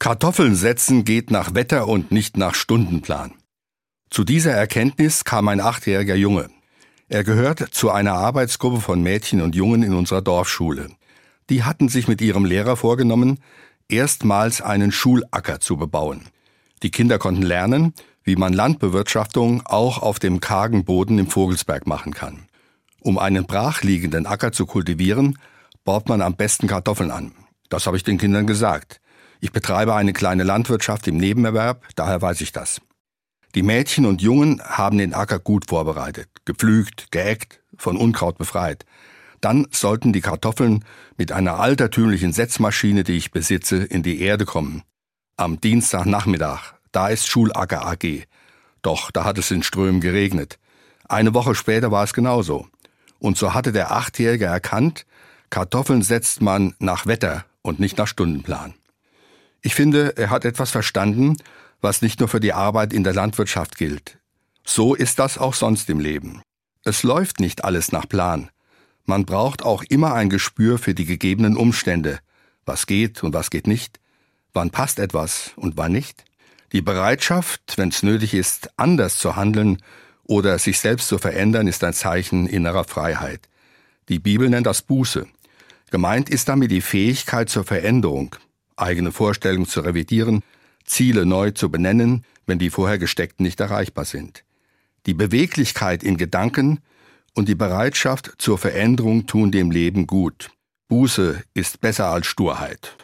Kartoffeln setzen geht nach Wetter und nicht nach Stundenplan. Zu dieser Erkenntnis kam ein achtjähriger Junge. Er gehört zu einer Arbeitsgruppe von Mädchen und Jungen in unserer Dorfschule. Die hatten sich mit ihrem Lehrer vorgenommen, erstmals einen Schulacker zu bebauen. Die Kinder konnten lernen, wie man Landbewirtschaftung auch auf dem kargen Boden im Vogelsberg machen kann. Um einen brachliegenden Acker zu kultivieren, baut man am besten Kartoffeln an. Das habe ich den Kindern gesagt. Ich betreibe eine kleine Landwirtschaft im Nebenerwerb, daher weiß ich das. Die Mädchen und Jungen haben den Acker gut vorbereitet, gepflügt, geeckt, von Unkraut befreit. Dann sollten die Kartoffeln mit einer altertümlichen Setzmaschine, die ich besitze, in die Erde kommen. Am Dienstagnachmittag, da ist Schulacker AG. Doch da hat es in Strömen geregnet. Eine Woche später war es genauso. Und so hatte der Achtjährige erkannt, Kartoffeln setzt man nach Wetter und nicht nach Stundenplan. Ich finde, er hat etwas verstanden, was nicht nur für die Arbeit in der Landwirtschaft gilt. So ist das auch sonst im Leben. Es läuft nicht alles nach Plan. Man braucht auch immer ein Gespür für die gegebenen Umstände. Was geht und was geht nicht? Wann passt etwas und wann nicht? Die Bereitschaft, wenn es nötig ist, anders zu handeln oder sich selbst zu verändern, ist ein Zeichen innerer Freiheit. Die Bibel nennt das Buße. Gemeint ist damit die Fähigkeit zur Veränderung, eigene Vorstellungen zu revidieren, Ziele neu zu benennen, wenn die vorher gesteckten nicht erreichbar sind. Die Beweglichkeit in Gedanken und die Bereitschaft zur Veränderung tun dem Leben gut. Buße ist besser als Sturheit.